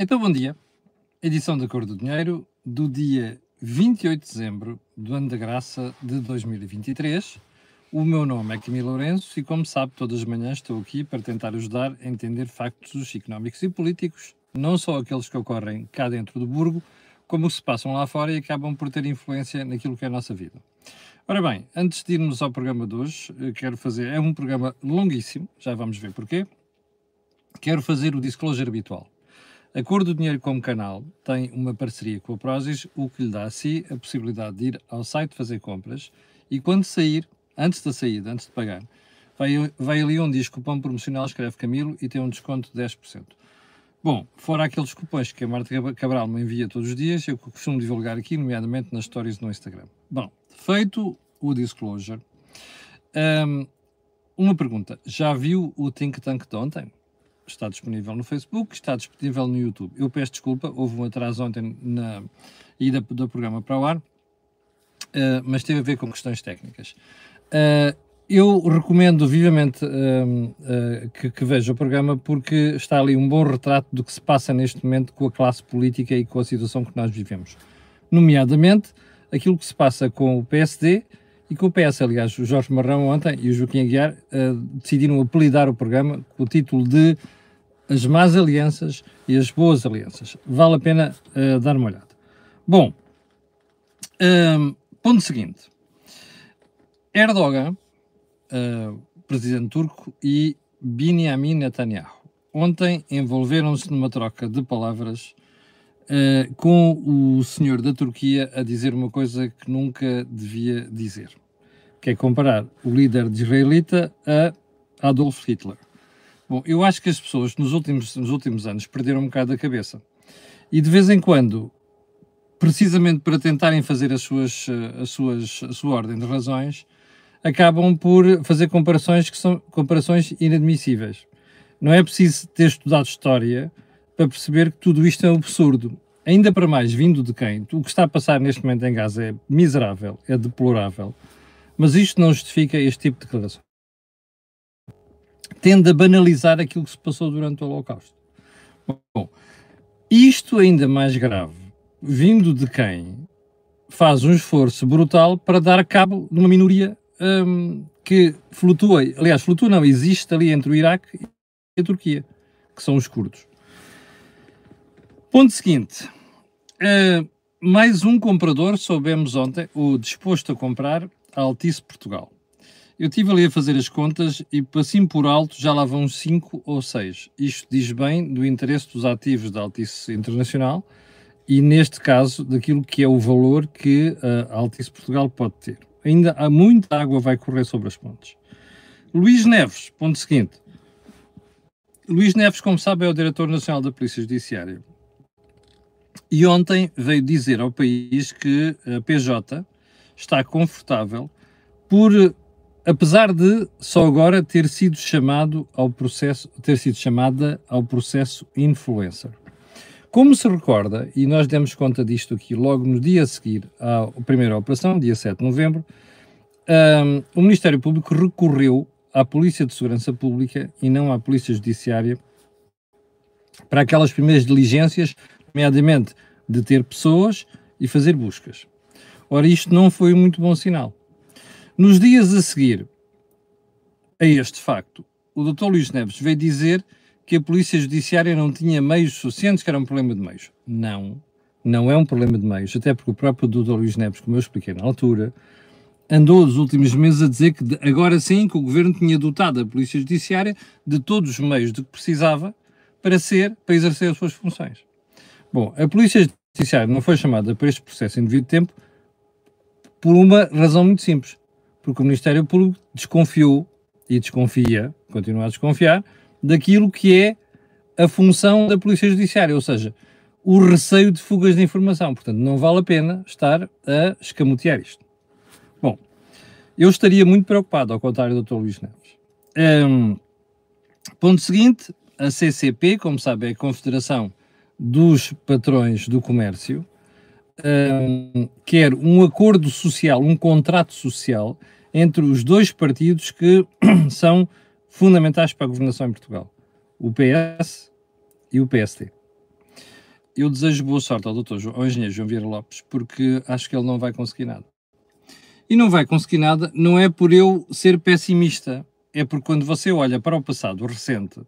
Então, bom dia. Edição da Cor do Dinheiro do dia 28 de dezembro do ano da graça de 2023. O meu nome é Camilo Lourenço e, como sabe, todas as manhãs estou aqui para tentar ajudar a entender factos económicos e políticos, não só aqueles que ocorrem cá dentro do burgo, como se passam lá fora e acabam por ter influência naquilo que é a nossa vida. Ora bem, antes de irmos ao programa de hoje, quero fazer. É um programa longuíssimo, já vamos ver porquê. Quero fazer o disclosure habitual. A Cor do Dinheiro como canal tem uma parceria com a Prozis, o que lhe dá a si a possibilidade de ir ao site fazer compras e quando sair, antes da saída, antes de pagar, vai, vai ali onde diz cupom promocional, escreve Camilo e tem um desconto de 10%. Bom, fora aqueles cupons que a Marta Cabral me envia todos os dias, eu costumo divulgar aqui, nomeadamente nas stories no Instagram. Bom, feito o disclosure, um, uma pergunta. Já viu o Think Tank de ontem? Está disponível no Facebook, está disponível no YouTube. Eu peço desculpa, houve um atraso ontem na ida do programa para o ar, uh, mas teve a ver com questões técnicas. Uh, eu recomendo vivamente uh, que, que veja o programa porque está ali um bom retrato do que se passa neste momento com a classe política e com a situação que nós vivemos. Nomeadamente, aquilo que se passa com o PSD e com o PS. Aliás, o Jorge Marrão ontem e o Joaquim Aguiar decidiram apelidar o programa com o título de as más alianças e as boas alianças. Vale a pena uh, dar uma olhada. Bom, um, ponto seguinte. Erdogan, uh, presidente turco, e Benjamin Netanyahu ontem envolveram-se numa troca de palavras uh, com o senhor da Turquia a dizer uma coisa que nunca devia dizer, que é comparar o líder de israelita a Adolf Hitler. Bom, eu acho que as pessoas nos últimos, nos últimos anos perderam um bocado a cabeça. E de vez em quando, precisamente para tentarem fazer as suas, eh, as suas, a sua ordem de razões, acabam por fazer comparações que são comparações inadmissíveis. Não é preciso ter estudado história para perceber que tudo isto é um absurdo. Ainda para mais, vindo de quem? O que está a passar neste momento em Gaza é miserável, é deplorável. Mas isto não justifica este tipo de declarações tende a banalizar aquilo que se passou durante o Holocausto. Bom, isto ainda mais grave, vindo de quem faz um esforço brutal para dar cabo de uma minoria um, que flutua, aliás, flutua não, existe ali entre o Iraque e a Turquia, que são os curdos. Ponto seguinte, uh, mais um comprador, soubemos ontem, o disposto a comprar a Altice Portugal. Eu estive ali a fazer as contas e, assim por alto, já lá vão 5 ou 6. Isto diz bem do interesse dos ativos da Altice Internacional e, neste caso, daquilo que é o valor que a Altice Portugal pode ter. Ainda há muita água vai correr sobre as pontes. Luís Neves, ponto seguinte. Luís Neves, como sabe, é o Diretor Nacional da Polícia Judiciária. E ontem veio dizer ao país que a PJ está confortável por apesar de só agora ter sido chamado ao processo, ter sido chamada ao processo influencer. Como se recorda, e nós demos conta disto aqui logo no dia a seguir à primeira operação, dia 7 de novembro, um, o Ministério Público recorreu à Polícia de Segurança Pública e não à Polícia Judiciária para aquelas primeiras diligências, nomeadamente de ter pessoas e fazer buscas. Ora, isto não foi um muito bom sinal. Nos dias a seguir a este facto, o Dr. Luís Neves veio dizer que a Polícia Judiciária não tinha meios suficientes, que era um problema de meios. Não, não é um problema de meios, até porque o próprio Dr. Luís Neves, como eu expliquei na altura, andou nos últimos meses a dizer que agora sim que o Governo tinha dotado a Polícia Judiciária de todos os meios de que precisava para ser, para exercer as suas funções. Bom, a Polícia Judiciária não foi chamada para este processo em devido tempo por uma razão muito simples porque o Ministério Público desconfiou e desconfia, continua a desconfiar, daquilo que é a função da Polícia Judiciária, ou seja, o receio de fugas de informação. Portanto, não vale a pena estar a escamotear isto. Bom, eu estaria muito preocupado, ao contrário do Dr. Luís Neves. Um, ponto seguinte, a CCP, como sabe, é a Confederação dos Patrões do Comércio, um, quer um acordo social, um contrato social entre os dois partidos que são fundamentais para a governação em Portugal, o PS e o PSD. eu desejo boa sorte ao doutor, ao engenheiro João Vieira Lopes, porque acho que ele não vai conseguir nada. E não vai conseguir nada, não é por eu ser pessimista, é porque quando você olha para o passado recente,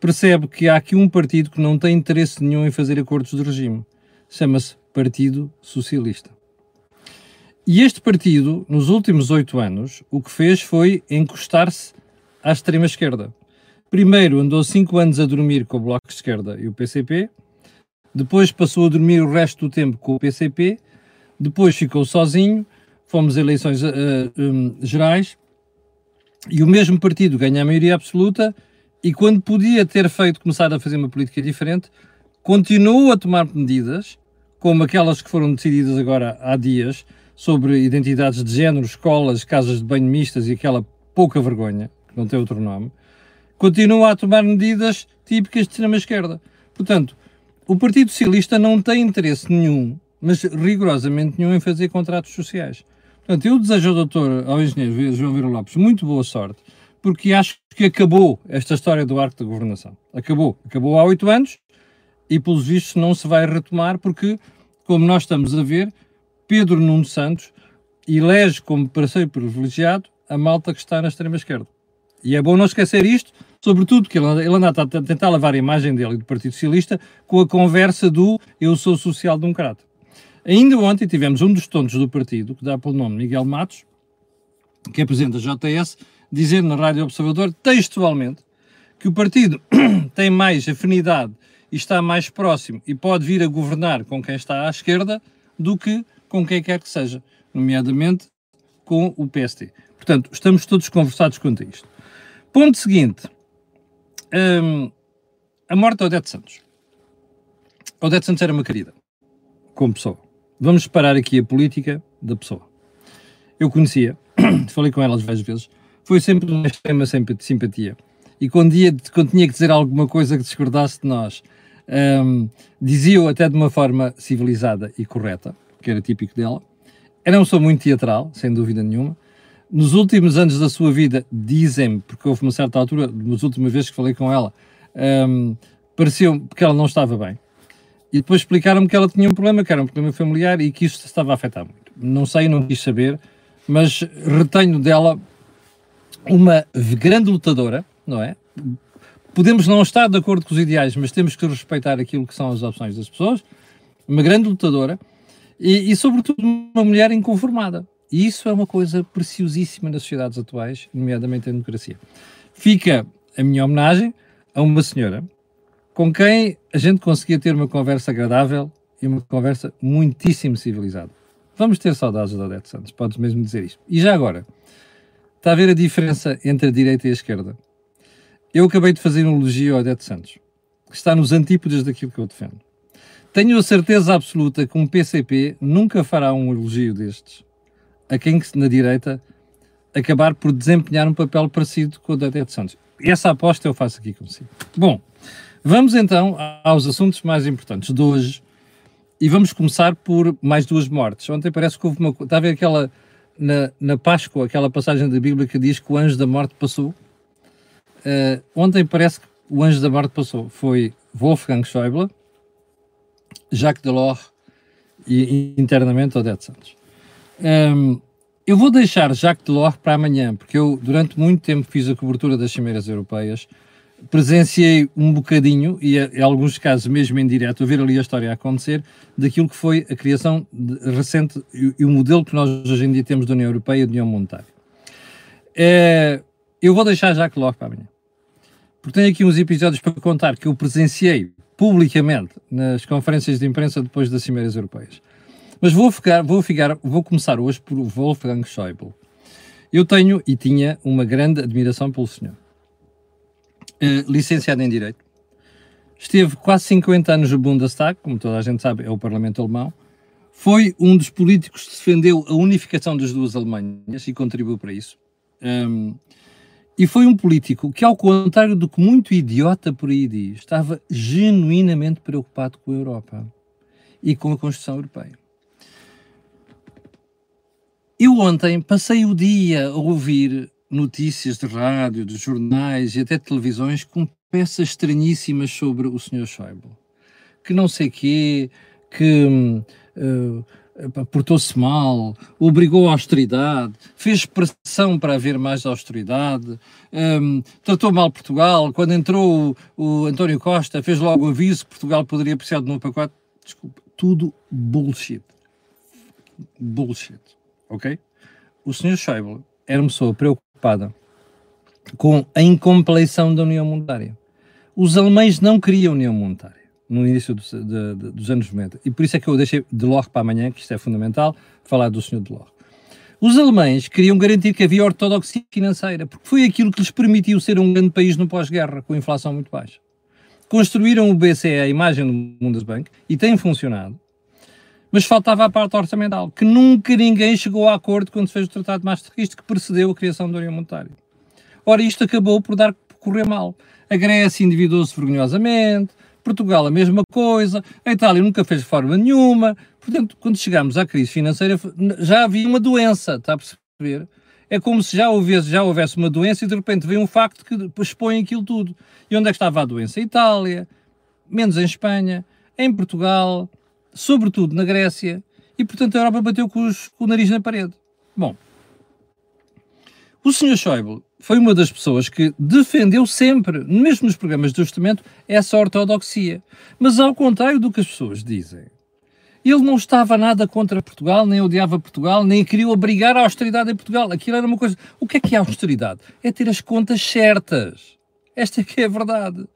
percebe que há aqui um partido que não tem interesse nenhum em fazer acordos de regime. Chama-se Partido Socialista. E este partido, nos últimos oito anos, o que fez foi encostar-se à extrema-esquerda. Primeiro andou cinco anos a dormir com o Bloco de Esquerda e o PCP, depois passou a dormir o resto do tempo com o PCP, depois ficou sozinho, fomos a eleições uh, um, gerais, e o mesmo partido ganha a maioria absoluta, e quando podia ter feito, começar a fazer uma política diferente, continuou a tomar medidas, como aquelas que foram decididas agora há dias, sobre identidades de género, escolas, casas de banho mistas e aquela pouca vergonha, que não tem outro nome, continua a tomar medidas típicas de extrema-esquerda. Portanto, o Partido Socialista não tem interesse nenhum, mas rigorosamente nenhum, em fazer contratos sociais. Portanto, eu desejo ao doutor, ao engenheiro João Vira Lopes, muito boa sorte, porque acho que acabou esta história do arco da governação. Acabou. Acabou há oito anos e, pelos vistos, não se vai retomar, porque, como nós estamos a ver, Pedro Nuno Santos elege como parceiro privilegiado a malta que está na extrema-esquerda. E é bom não esquecer isto, sobretudo que ele anda, a tentar lavar a imagem dele e do Partido Socialista com a conversa do eu sou social-democrata. Ainda ontem tivemos um dos tontos do partido, que dá pelo nome Miguel Matos, que é presidente da JS, dizer na Rádio Observador, textualmente, que o partido tem mais afinidade e está mais próximo e pode vir a governar com quem está à esquerda do que com quem quer que seja, nomeadamente com o PST. Portanto, estamos todos conversados quanto a isto. Ponto seguinte. Um, a morte de Odete Santos. Odete Santos era uma querida, como pessoa. Vamos separar aqui a política da pessoa. Eu conhecia, falei com ela várias vezes, foi sempre uma extrema simpatia. E quando, ia, quando tinha que dizer alguma coisa que discordasse de nós, um, dizia-o até de uma forma civilizada e correta que era típico dela. Era uma pessoa muito teatral, sem dúvida nenhuma. Nos últimos anos da sua vida, dizem-me, porque houve uma certa altura, nas últimas vezes que falei com ela, um, pareceu que ela não estava bem. E depois explicaram-me que ela tinha um problema, que era um problema familiar e que isso estava a afetar muito. Não sei, não quis saber, mas retenho dela uma grande lutadora, não é? Podemos não estar de acordo com os ideais, mas temos que respeitar aquilo que são as opções das pessoas. Uma grande lutadora e, e, sobretudo, uma mulher inconformada. E isso é uma coisa preciosíssima nas sociedades atuais, nomeadamente a democracia. Fica a minha homenagem a uma senhora com quem a gente conseguia ter uma conversa agradável e uma conversa muitíssimo civilizada. Vamos ter saudades da Odete Santos, podes mesmo dizer isto. E já agora, está a ver a diferença entre a direita e a esquerda? Eu acabei de fazer um elogio a Odete Santos, que está nos antípodas daquilo que eu defendo. Tenho a certeza absoluta que um PCP nunca fará um elogio destes a quem na direita acabar por desempenhar um papel parecido com o da Odete Santos. Essa aposta eu faço aqui consigo. Bom, vamos então aos assuntos mais importantes de hoje e vamos começar por mais duas mortes. Ontem parece que houve uma. Está a ver aquela. Na, na Páscoa, aquela passagem da Bíblia que diz que o anjo da morte passou. Uh, ontem parece que o anjo da morte passou. Foi Wolfgang Schäuble, Jacques Delors e internamente Odete Santos. Um, eu vou deixar Jacques Delors para amanhã, porque eu durante muito tempo fiz a cobertura das cimeiras europeias, presenciei um bocadinho, e em alguns casos mesmo em direto, ver ali a história acontecer, daquilo que foi a criação recente e, o modelo que nós hoje em dia temos da União Europeia e da União Monetária. É, eu vou deixar Jacques Delors para amanhã, porque tenho aqui uns episódios para contar que eu presenciei publicamente nas conferências de imprensa depois das cimeiras europeias. Mas vou, ficar, vou, ficar, vou começar hoje por Wolfgang Schäuble. Eu tenho e tinha uma grande admiração pelo senhor. Uh, licenciado em Direito. Esteve quase 50 anos no Bundestag, como toda a gente sabe, é o Parlamento Alemão. Foi um dos políticos que defendeu a unificação das duas Alemanhas e contribuiu para isso. Um, e foi um político que, ao contrário do que muito idiota por aí diz, estava genuinamente preocupado com a Europa e com a Constituição Europeia. Eu ontem passei o dia a ouvir notícias de rádio, de jornais e até televisões com peças estranhíssimas sobre o Sr. Schäuble. que não sei quê, que uh, portou-se mal, obrigou à austeridade, fez pressão para haver mais austeridade, um, tratou mal Portugal. Quando entrou o, o, António Costa, fez logo o aviso que Portugal poderia precisar de novo pacote. Desculpa, tudo bullshit. Bullshit. Ok? O Sr. Schäuble era uma pessoa preocupada com a incompleição da União Monetária. Os alemães não queriam União Monetária no início do, de, de, dos anos 90. E por isso é que eu deixei Delors para amanhã, que isto é fundamental, falar do Sr. Delors. Os alemães queriam garantir que havia ortodoxia financeira, porque foi aquilo que lhes permitiu ser um grande país no pós-guerra, com inflação muito baixa. Construíram o BCE, a imagem do Bundesbank, e tem funcionado, mas faltava a parte orçamental, que nunca ninguém chegou a acordo quando se fez o Tratado de Maastricht, que precedeu a criação da União Monetária. Ora, isto acabou por dar correr mal. A Grécia endividou-se vergonhosamente, Portugal a mesma coisa, a Itália nunca fez reforma nenhuma. Portanto, quando chegamos à crise financeira, já havia uma doença, está a perceber? É como se já houvesse, já houvesse uma doença e de repente vem um facto que expõe aquilo tudo. E onde é que estava a doença? Em Itália, menos em Espanha, em Portugal, sobretudo na Grécia, e portanto a Europa bateu com, os, com o nariz na parede. Bom, o Sr. Schäuble foi uma das pessoas que defendeu sempre, mesmo nos programas de ajustamento, essa ortodoxia. Mas ao contrário do que as pessoas dizem, ele não estava nada contra Portugal, nem odiava Portugal, nem queria obrigar a austeridade em Portugal. Aquilo era uma coisa. O que é que é austeridade? É ter as contas certas. Esta é que é a verdade.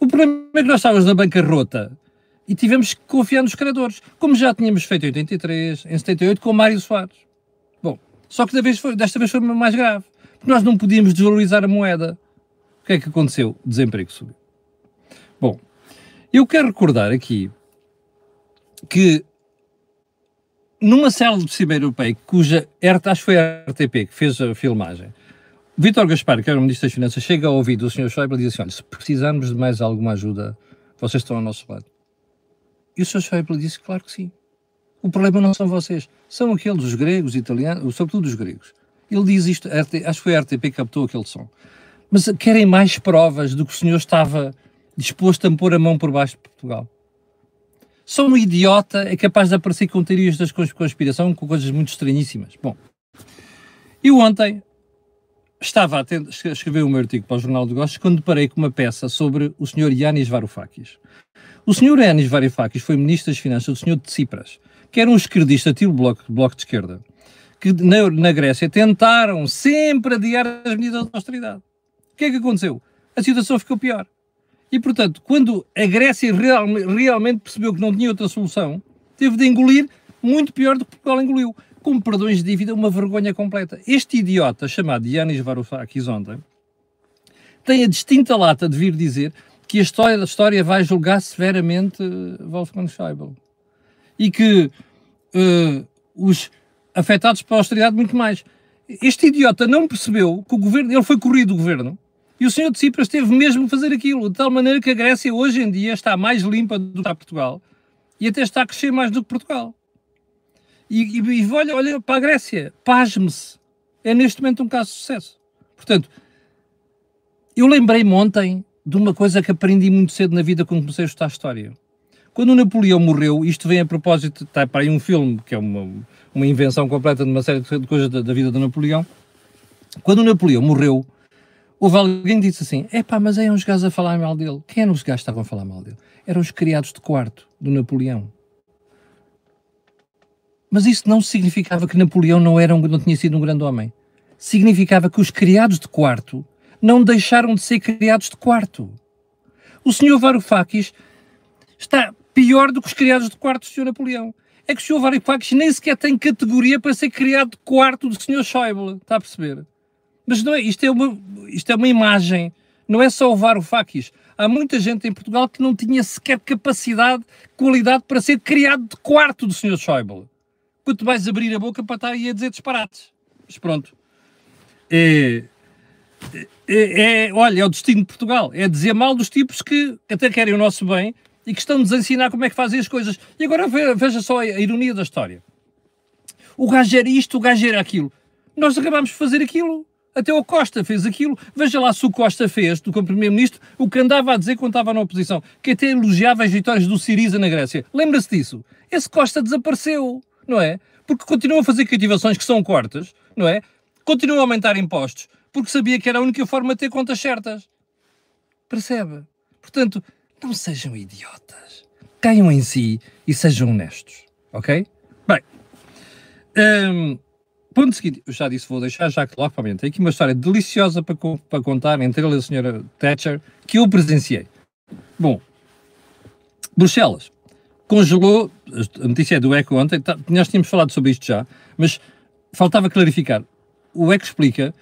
O problema é que nós estávamos na bancarrota e tivemos que confiar nos credores, como já tínhamos feito em 83, em 78, com Mário Soares. Só que desta vez foi, mais grave nós não podíamos desvalorizar a moeda. O que é que aconteceu? Desemprego subiu. Bom, eu quero recordar aqui que numa célula de ciber europeia, cuja, acho que foi a RTP que fez a filmagem, Vítor Gaspar, que era o Ministro das Finanças, chega ao ouvido do Sr. Schäuble e diz assim, olha, se precisarmos de mais alguma ajuda, vocês estão ao nosso lado. E o Sr. Schäuble disse, claro que sim. O problema não são vocês, são aqueles, os gregos, italianos, sobretudo os gregos. Ele diz isto, acho que foi a RTP que captou aquele som. Mas querem mais provas do que o senhor estava disposto a pôr a mão por baixo de Portugal. Só um idiota é capaz de aparecer com teorias das conspiração com coisas muito estranhíssimas. Bom, eu ontem estava a, escrever meu artigo para o Jornal de Negócios quando deparei com uma peça sobre o senhor Yanis Varoufakis. O senhor Yanis Varoufakis foi ministro das Finanças do senhor de Tsipras, que era um esquerdista tipo bloco, bloco de esquerda que na, na Grécia tentaram sempre adiar as medidas de austeridade. O que é que aconteceu? A situação ficou pior. E, portanto, quando a Grécia real, realmente percebeu que não tinha outra solução, teve de engolir muito pior do que Portugal engoliu. Com perdões de dívida, uma vergonha completa. Este idiota, chamado Yanis Varoufakis ontem, tem a distinta lata de vir dizer que a história, a história vai julgar severamente Wolfgang Schäuble. E que uh, os, afetados pela austeridade muito mais. Este idiota não percebeu que o governo, ele foi corrido do governo, e o senhor de Cipras teve mesmo a fazer aquilo, de tal maneira que a Grécia hoje em dia está mais limpa do que está Portugal, e até está a crescer mais do que Portugal. E, e, e olha, olha para a Grécia, pasme-se, é neste momento um caso de sucesso. Portanto, eu lembrei-me ontem de uma coisa que aprendi muito cedo na vida quando comecei a estudar história. Quando o Napoleão morreu, isto vem a propósito, está para aí um filme, que é uma, uma invenção completa de uma série de coisas da, da vida do Napoleão. Quando o Napoleão morreu, houve alguém que disse assim: é pá, mas aí uns gajos a falar mal dele. Quem eram os gajos que estavam a falar mal dele? Eram os criados de quarto do Napoleão. Mas isso não significava que Napoleão não, era um, não tinha sido um grande homem. Significava que os criados de quarto não deixaram de ser criados de quarto. O senhor Varoufakis está pior do que os criados de quarto do senhor Napoleão é que o Sr. Varoufakis nem sequer tem categoria para ser criado de quarto do Sr. Schäuble, está a perceber? Mas não é, isto é uma, isto é uma imagem, não é só o Varoufakis. Há muita gente em Portugal que não tinha sequer capacidade, qualidade para ser criado de quarto do Sr. Schäuble. Quanto mais abrir a boca para estar aí a dizer disparates. Mas pronto. É, é, é, olha, é o destino de Portugal. É dizer mal dos tipos que até querem o nosso bem, e que estão-nos a ensinar como é que fazem as coisas. E agora veja só a ironia da história. O gajo era isto, o gajo era aquilo. Nós acabámos de fazer aquilo. Até o Costa fez aquilo. Veja lá se o Costa fez, do Primeiro-Ministro, o que andava a dizer quando estava na oposição, que até elogiava as vitórias do Siriza na Grécia. Lembra-se disso? Esse Costa desapareceu, não é? Porque continua a fazer cativações que são cortas, não é? Continua a aumentar impostos, porque sabia que era a única forma de ter contas certas. Percebe? Portanto, não sejam idiotas. Caiam em si e sejam honestos, ok? Bem, um, ponto seguinte, eu já disse, vou deixar já que logo para Tem aqui uma história deliciosa para, para contar entre ele e a senhora Thatcher que eu presenciei. Bom, Bruxelas congelou, a notícia é do ECO ontem, tá, nós tínhamos falado sobre isto já, mas faltava clarificar. O ECO explica,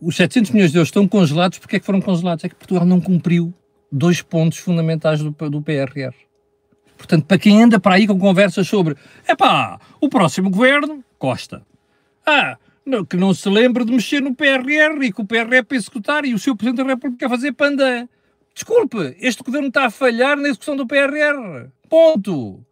os 700 milhões de euros estão congelados, porque é que foram congelados? É que Portugal não cumpriu dois pontos fundamentais do, do PRR. Portanto, para quem anda para aí com conversas sobre, é pá, o próximo governo, Costa. Ah, não, que não se lembre de mexer no PRR e que o PRR é para executar e o seu Presidente da República a fazer panda. Desculpe, este governo está a falhar na execução do PRR. Ponto.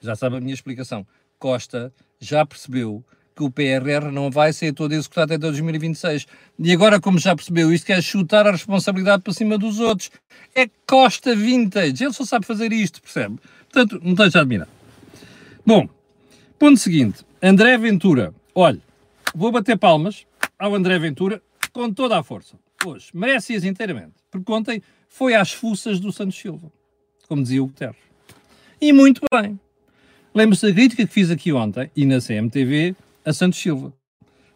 Já sabe a minha explicação. Costa já percebeu que o PRR não vai ser todo executado até 2026. E agora, como já percebeu, isto quer chutar a responsabilidade para cima dos outros. É Costa Vintage. Ele só sabe fazer isto, percebe? Portanto, não esteja a admirar. Bom, ponto seguinte. André Ventura. Olha, vou bater palmas ao André Ventura com toda a força. Hoje, merece-as inteiramente. Porque ontem foi às fuças do Santos Silva, como dizia o Guterres. E muito bem. Lembro-se da crítica que fiz aqui ontem e na CMTV a Santos Silva.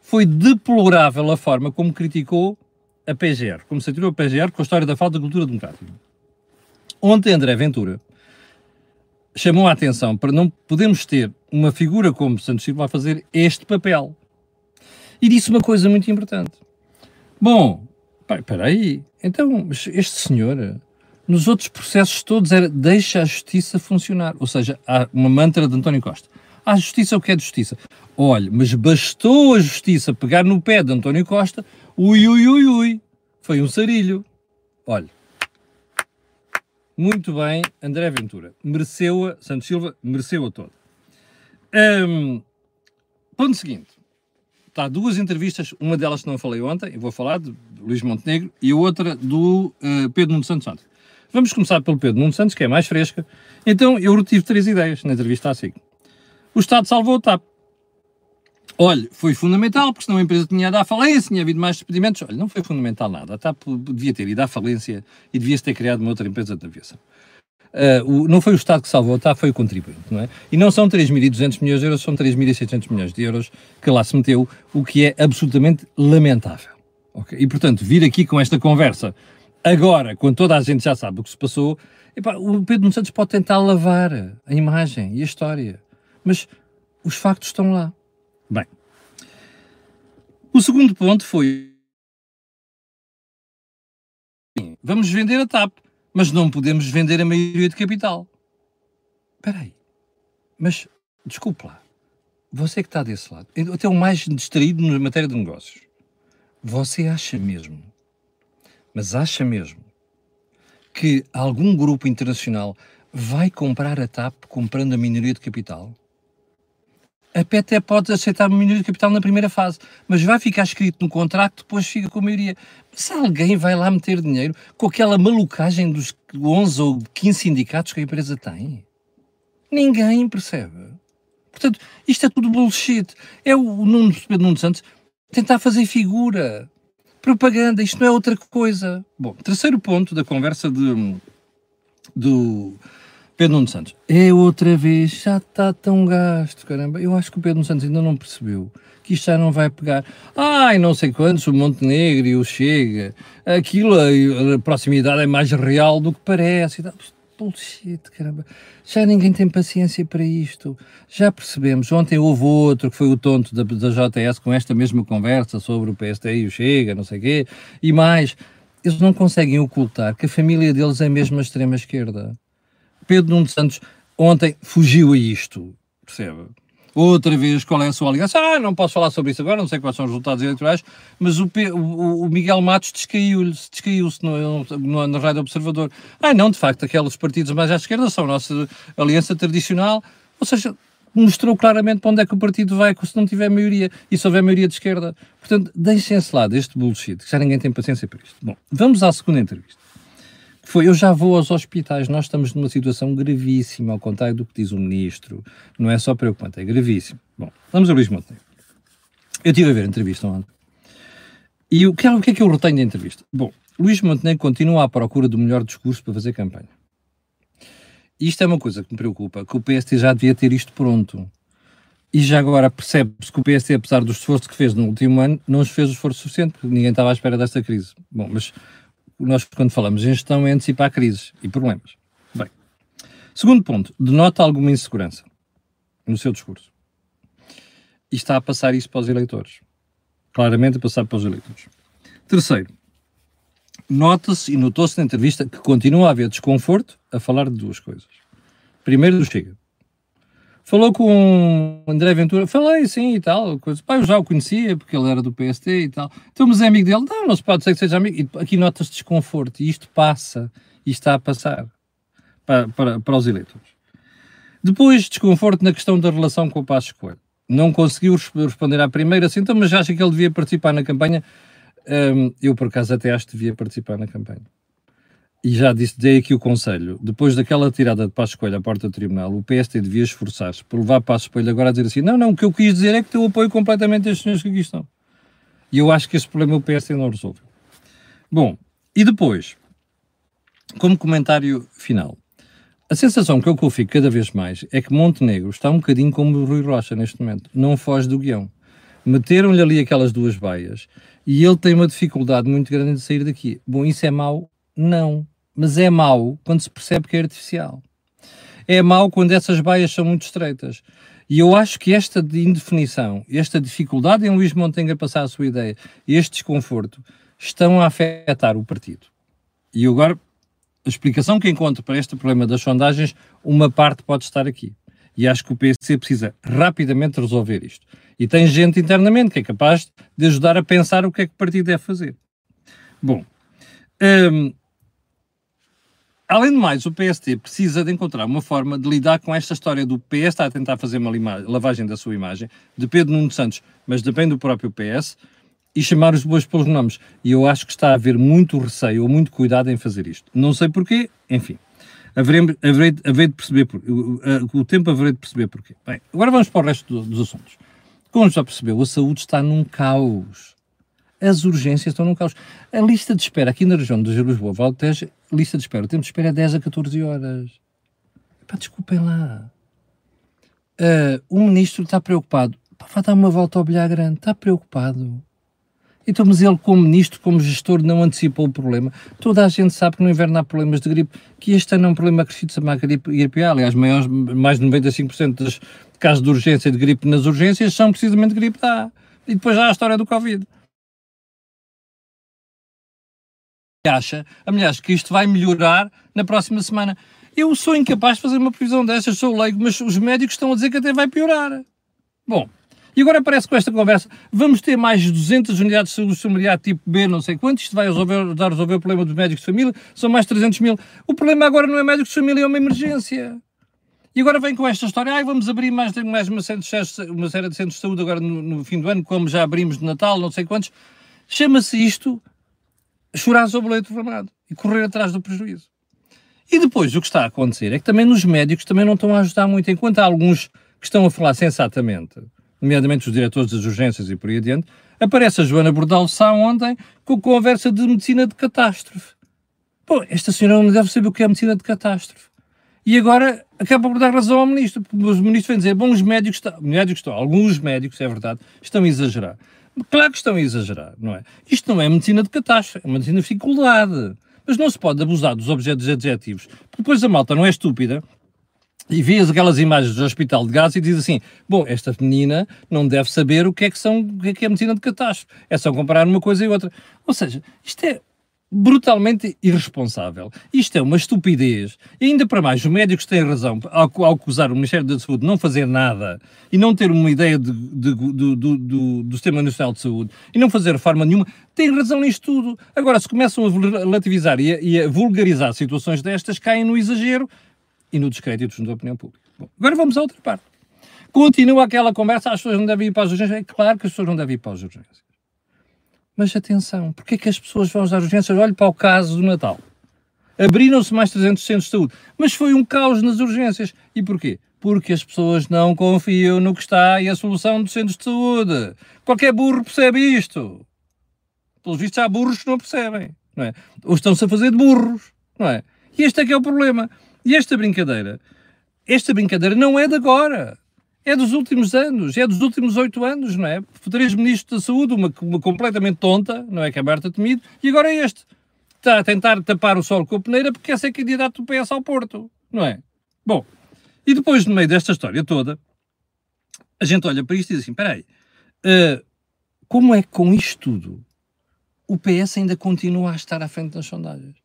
Foi deplorável a forma como criticou a PGR, como se atirou a PGR com a história da falta de cultura democrática. Ontem André Ventura chamou a atenção para não podermos ter uma figura como Santos Silva a fazer este papel. E disse uma coisa muito importante. Bom, espera aí, então este senhor, nos outros processos todos, era deixa a justiça funcionar. Ou seja, há uma mantra de António Costa. Há justiça o que é justiça. Olha, mas bastou a justiça pegar no pé de António Costa, ui, ui, ui, ui. Foi um sarilho. Olha. Muito bem, André Ventura. Mereceu-a, Santos Silva mereceu-a toda. Um, ponto seguinte. Está duas entrevistas, uma delas que não falei ontem, eu vou falar de Luís Montenegro, e a outra do uh, Pedro Nuno Santos. Vamos começar pelo Pedro Nuno Santos, que é mais fresca. Então, eu retive três ideias na entrevista à SIC. O Estado salvou o TAP. Olha, foi fundamental, porque senão a empresa tinha ido à falência, tinha havido mais despedimentos. Olha, não foi fundamental nada. A TAP devia ter ido à falência e devia-se ter criado uma outra empresa de aviação. Uh, o, não foi o Estado que salvou TAP, foi o contribuinte, não é? E não são 3.200 milhões de euros, são 3.600 milhões de euros que lá se meteu, o que é absolutamente lamentável. Okay? E, portanto, vir aqui com esta conversa, agora, quando toda a gente já sabe o que se passou, epá, o Pedro Santos pode tentar lavar a imagem e a história, mas os factos estão lá. Bem, o segundo ponto foi: vamos vender a TAP, mas não podemos vender a maioria de capital. Espera aí, mas desculpe lá, você que está desse lado, até o mais distraído na matéria de negócios, você acha mesmo, mas acha mesmo, que algum grupo internacional vai comprar a TAP comprando a minoria de capital? A PET até pode aceitar minoria de capital na primeira fase, mas vai ficar escrito no contrato, depois fica com a maioria. Se alguém vai lá meter dinheiro com aquela malucagem dos 11 ou 15 sindicatos que a empresa tem? Ninguém percebe. Portanto, isto é tudo bullshit. É o Nuno Nuno Santos tentar fazer figura. Propaganda, isto não é outra coisa. Bom, terceiro ponto da conversa de, do Pedro Nuno Santos, é outra vez, já está tão gasto, caramba. Eu acho que o Pedro Nuno Santos ainda não percebeu que isto já não vai pegar. Ai, não sei quantos, o Montenegro e o Chega, aquilo, a, proximidade é mais real do que parece. Bullshit, caramba. Já ninguém tem paciência para isto. Já percebemos. Ontem houve outro que foi o tonto da, da JS com esta mesma conversa sobre o PST e o Chega, não sei quê, e mais. Eles não conseguem ocultar que a família deles é mesmo a extrema-esquerda. Pedro Nuno Santos ontem fugiu a isto, percebe? Outra vez, qual é a sua aliança? Ah, não posso falar sobre isso agora, não sei quais são os resultados eleitorais, mas o, o, o Miguel Matos descaiu-se descaiu no, no, na Rádio Observador. Ah, não, de facto, aqueles partidos mais à esquerda são a nossa aliança tradicional. Ou seja, mostrou claramente para onde é que o partido vai se não tiver maioria e se houver maioria de esquerda. Portanto, deixem-se lá deste bullshit, que já ninguém tem paciência para isto. Bom, vamos à segunda entrevista. Foi, eu já vou aos hospitais, nós estamos numa situação gravíssima, ao contrário do que diz o ministro. Não é só preocupante, é gravíssimo. Bom, vamos a Luís Montenegro. Eu estive a ver a entrevista ontem. E o que, é, o que é que eu retenho da entrevista? Bom, Luís Montenegro continua à procura do melhor discurso para fazer campanha. Isto é uma coisa que me preocupa, que o PST já devia ter isto pronto. E já agora percebe-se que o PST, apesar do esforço que fez no último ano, não fez o esforço suficiente, porque ninguém estava à espera desta crise. Bom, mas nós, quando falamos em gestão, é antecipar crises e problemas. Bem, segundo ponto, denota alguma insegurança no seu discurso. E está a passar isso para os eleitores. Claramente a passar para os eleitores. Terceiro, nota-se e notou-se na entrevista que continua a haver desconforto a falar de duas coisas. Primeiro, do Chega. Falou com André Ventura, falei sim e tal, coisa. Pá, eu já o conhecia porque ele era do PST e tal. Então, mas é amigo dele? Não, não se pode dizer que seja amigo. E aqui nota-se desconforto e isto passa e está a passar para, para, para os eleitores. Depois, desconforto na questão da relação com o Passo Coelho. Não conseguiu responder à primeira, assim, então, mas acha que ele devia participar na campanha? Um, eu, por acaso, até acho que devia participar na campanha. E já disse, dei aqui o conselho, depois daquela tirada de Passo Coelho à porta do tribunal, o PST devia esforçar-se por levar Passo Coelho agora a dizer assim, não, não, o que eu quis dizer é que eu apoio completamente estes senhores que aqui estão. E eu acho que esse problema o PST não resolve. Bom, e depois, como comentário final, a sensação que eu, que eu fico cada vez mais é que Montenegro está um bocadinho como o Rui Rocha neste momento, não foge do guião. Meteram-lhe ali aquelas duas baias e ele tem uma dificuldade muito grande de sair daqui. Bom, isso é mau? Não. Mas é mau quando se percebe que é artificial. É mau quando essas baias são muito estreitas. E eu acho que esta indefinição, esta dificuldade em Luís Montenegro passar a sua ideia, este desconforto, estão a afetar o partido. E agora, a explicação que encontro para este problema das sondagens, uma parte pode estar aqui. E acho que o PSC precisa rapidamente resolver isto. E tem gente internamente que é capaz de ajudar a pensar o que é que o partido deve fazer. Bom, hum, além de mais, o PST precisa de encontrar uma forma de lidar com esta história do PS está a tentar fazer uma lavagem da sua imagem, de Pedro Nuno Santos, mas depende do próprio PS, e chamar os bois pelos nomes. E eu acho que está a haver muito receio ou muito cuidado em fazer isto. Não sei porquê, enfim. Haverei, haverei, haverei de perceber, por, o, tempo haverei de perceber porquê. Bem, agora vamos para o resto do, dos assuntos. Como já percebeu, a saúde está num caos. As urgências estão num caos. A lista de espera aqui na região de Lisboa, Valtejo, lista de espera, o tempo de espera é 10 a 14 horas. Epá, desculpem lá. Uh, o ministro está preocupado. Pá, vai dar uma volta ao bilhar grande. Está preocupado. Então, mas ele, como ministro, como gestor, não antecipou o problema. Toda a gente sabe que no inverno há problemas de gripe, que este ano é um problema acrescido a gripe, gripe A. Aliás, maiores, mais de 95% dos casos de urgência de gripe nas urgências são precisamente gripe A. E depois há a história do Covid. Acha, aliás, que isto vai melhorar na próxima semana. Eu sou incapaz de fazer uma previsão dessas, sou leigo, mas os médicos estão a dizer que até vai piorar. Bom, e agora parece que com esta conversa vamos ter mais 200 unidades de saúde familiar tipo B, não sei quanto, isto vai resolver, dar resolver o problema dos médicos de família, são mais 300 mil. O problema agora não é médicos de família, é uma emergência. E agora vem com esta história, ai, vamos abrir mais, mais uma, série de, uma série de centros de saúde agora no, no fim do ano, como já abrimos de Natal, não sei quantos. Chama-se isto chorar sobre o leito vermelho e correr atrás do prejuízo. E depois o que está a acontecer é que também nos médicos também não estão a ajudar muito, enquanto há alguns que estão a falar sensatamente nomeadamente os diretores das urgências e por aí adiante, aparece a Joana Bordal Sá ontem com conversa de medicina de catástrofe. Bom, esta senhora não deve saber o que é medicina de catástrofe. E agora acaba por dar razão ao ministro, porque os ministros vêm dizer, bom, os médicos estão, médicos estão, alguns médicos, é verdade, estão a exagerar. Claro que estão a exagerar, não é? Isto não é medicina de catástrofe, é uma medicina de dificuldade. Mas não se pode abusar dos objetos adjetivos. Depois a malta não é estúpida e vês aquelas imagens do hospital de Gaza e diz assim: Bom, esta menina não deve saber o que é que, são, o que é, que é medicina de catástrofe. É só comparar uma coisa e outra. Ou seja, isto é brutalmente irresponsável. Isto é uma estupidez. E ainda para mais, os médicos têm razão ao, acusar o Ministério da Saúde de não fazer nada e não ter uma ideia de, de, do, do, do, do, Sistema Nacional de Saúde e não fazer reforma nenhuma, têm razão nisto tudo. Agora, se começam a relativizar e a, e a vulgarizar situações destas, caem no exagero e no descrédito da opinião pública. Bom, agora vamos à outra parte. Continua aquela conversa, as pessoas não devem ir para as urgências. É claro que as pessoas não devem ir para as urgências. Mas atenção, porque é que as pessoas vão às urgências? Olhe para o caso do Natal. Abriram-se mais 300 centros de saúde, mas foi um caos nas urgências. E porquê? Porque as pessoas não confiam no que está e a solução dos centros de saúde. Qualquer burro percebe isto. Pelos vistos, há burros que não percebem, não é? Ou estão-se a fazer de burros, não é? E este é que é o problema. E esta brincadeira, esta brincadeira não é de agora. É dos últimos anos, é dos últimos oito anos, não é? Três ministros da saúde, uma, uma completamente tonta, não é? Que é Berta Temido, e agora é este. Está a tentar tapar o sol com a peneira porque quer ser candidato do PS ao Porto, não é? Bom, e depois, no meio desta história toda, a gente olha para isto e diz assim: espera aí, uh, como é que com isto tudo o PS ainda continua a estar à frente das sondagens.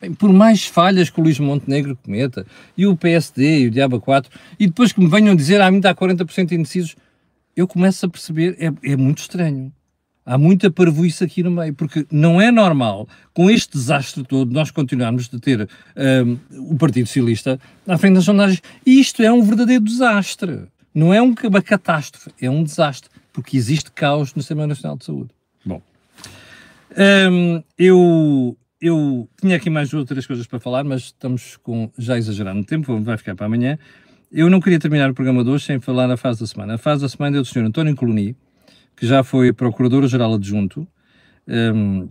Bem, por mais falhas que o Luís Montenegro cometa, e o PSD, e o Diaba 4, e depois que me venham dizer, ah, ainda há 40% indecisos, eu começo a perceber, é, é muito estranho. Há muita parvoíce aqui no meio, porque não é normal, com este desastre todo, nós continuarmos a ter um, o Partido Socialista à frente das sondagens. Isto é um verdadeiro desastre. Não é uma catástrofe, é um desastre, porque existe caos no Sistema Nacional de Saúde. Bom, um, eu, eu tinha aqui mais duas ou três coisas para falar, mas estamos com, já exagerando no tempo, vai ficar para amanhã. Eu não queria terminar o programa de hoje sem falar na fase da semana. A fase da semana é do Sr. António Coloni, que já foi Procurador-Geral Adjunto, um,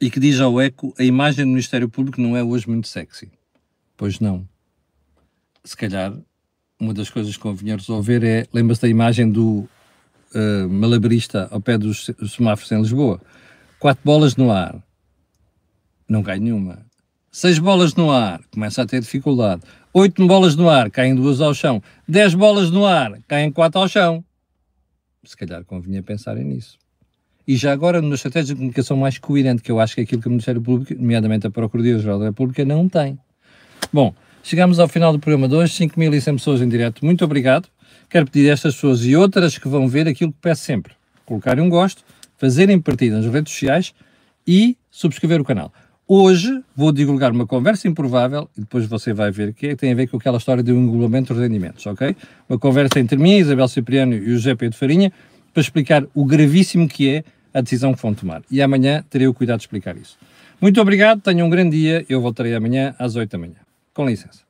e que diz ao ECO a imagem do Ministério Público não é hoje muito sexy. Pois não. Se calhar, uma das coisas que convinha resolver é, lembra-se da imagem do uh, malabarista ao pé dos semáforos em Lisboa, Quatro bolas no ar, não cai nenhuma. Seis bolas no ar, começa a ter dificuldade. Oito bolas no ar, caem duas ao chão. Dez bolas no ar, caem quatro ao chão. Se calhar convinha pensarem nisso. E já agora, numa estratégia de comunicação mais coerente, que eu acho que é aquilo que o Ministério Público, nomeadamente a Procuradoria-Geral da República, não tem. Bom, chegamos ao final do programa de hoje, 5.100 pessoas em direto. Muito obrigado. Quero pedir a estas pessoas e outras que vão ver aquilo que peço sempre. Colocarem um gosto, fazerem partida nas redes sociais e subscrever o canal. Hoje vou divulgar uma conversa improvável e depois você vai ver que tem a ver com aquela história do engolamento de rendimentos, ok? Uma conversa entre mim, Isabel Cipriano e o José Pedro Farinha para explicar o gravíssimo que é a decisão que vão tomar. E amanhã terei o cuidado de explicar isso. Muito obrigado, tenham um grande dia. Eu voltarei amanhã às 8 da manhã. Com licença.